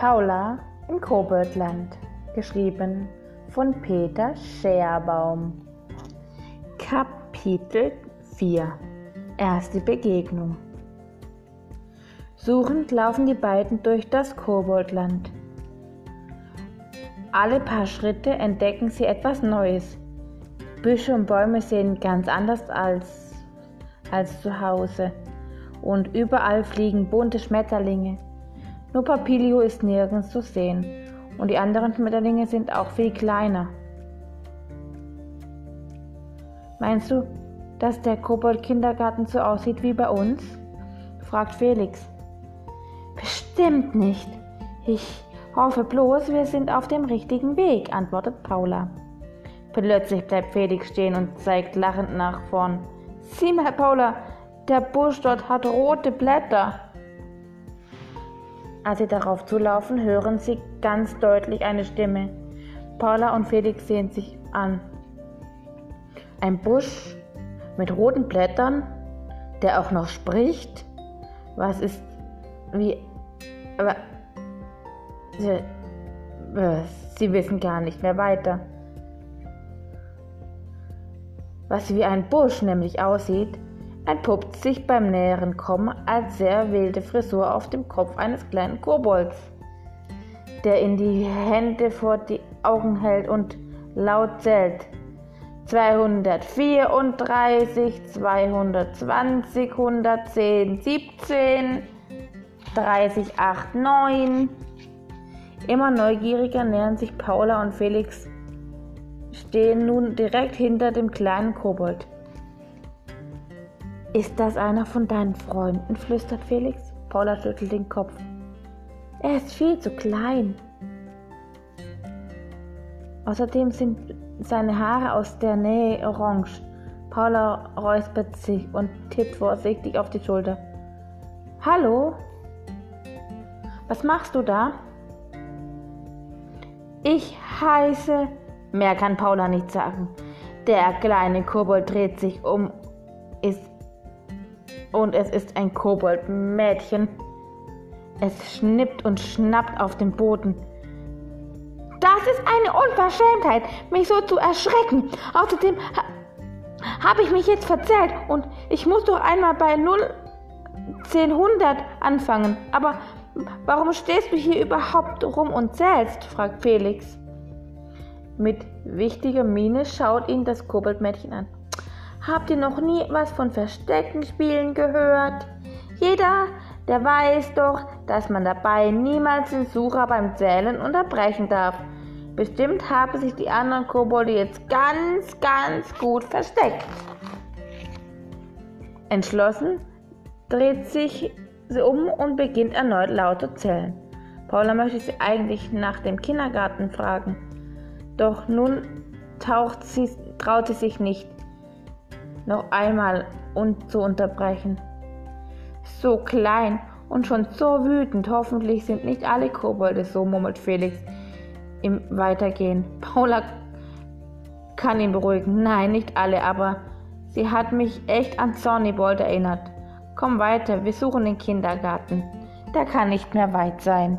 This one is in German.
Paula im Koboldland, geschrieben von Peter Scherbaum. Kapitel 4 Erste Begegnung Suchend laufen die beiden durch das Koboldland. Alle paar Schritte entdecken sie etwas Neues. Büsche und Bäume sehen ganz anders als, als zu Hause. Und überall fliegen bunte Schmetterlinge. Nur Papilio ist nirgends zu sehen und die anderen Schmetterlinge sind auch viel kleiner. Meinst du, dass der Kobold-Kindergarten so aussieht wie bei uns? fragt Felix. Bestimmt nicht. Ich hoffe bloß, wir sind auf dem richtigen Weg, antwortet Paula. Plötzlich bleibt Felix stehen und zeigt lachend nach vorn. Sieh mal, Paula, der Busch dort hat rote Blätter. Als sie darauf zulaufen, hören sie ganz deutlich eine Stimme. Paula und Felix sehen sich an. Ein Busch mit roten Blättern, der auch noch spricht. Was ist wie. Aber. Sie, äh, sie wissen gar nicht mehr weiter. Was wie ein Busch nämlich aussieht, entpuppt sich beim näheren Kommen als sehr wilde Frisur auf dem Kopf eines kleinen Kobolds, der in die Hände vor die Augen hält und laut zählt. 234, 220, 110, 17, 30, 8, 9. Immer neugieriger nähern sich Paula und Felix, stehen nun direkt hinter dem kleinen Kobold. Ist das einer von deinen Freunden? flüstert Felix. Paula schüttelt den Kopf. Er ist viel zu klein. Außerdem sind seine Haare aus der Nähe orange. Paula räuspert sich und tippt vorsichtig auf die Schulter. Hallo? Was machst du da? Ich heiße. Mehr kann Paula nicht sagen. Der kleine Kobold dreht sich um, ist und es ist ein Koboldmädchen. Es schnippt und schnappt auf dem Boden. Das ist eine Unverschämtheit, mich so zu erschrecken. Außerdem ha habe ich mich jetzt verzählt und ich muss doch einmal bei 0 1000 anfangen. Aber warum stehst du hier überhaupt rum und zählst? fragt Felix. Mit wichtiger Miene schaut ihn das Koboldmädchen an. Habt ihr noch nie was von Verstecken spielen gehört? Jeder, der weiß doch, dass man dabei niemals den Sucher beim Zählen unterbrechen darf. Bestimmt haben sich die anderen Kobolde jetzt ganz, ganz gut versteckt. Entschlossen dreht sich sie um und beginnt erneut laut zu zählen. Paula möchte sie eigentlich nach dem Kindergarten fragen, doch nun taucht sie, traut sie sich nicht noch einmal und zu unterbrechen. So klein und schon so wütend. Hoffentlich sind nicht alle Kobolde so, murmelt Felix im Weitergehen. Paula kann ihn beruhigen. Nein, nicht alle, aber sie hat mich echt an Zornibold erinnert. Komm weiter, wir suchen den Kindergarten. Der kann nicht mehr weit sein.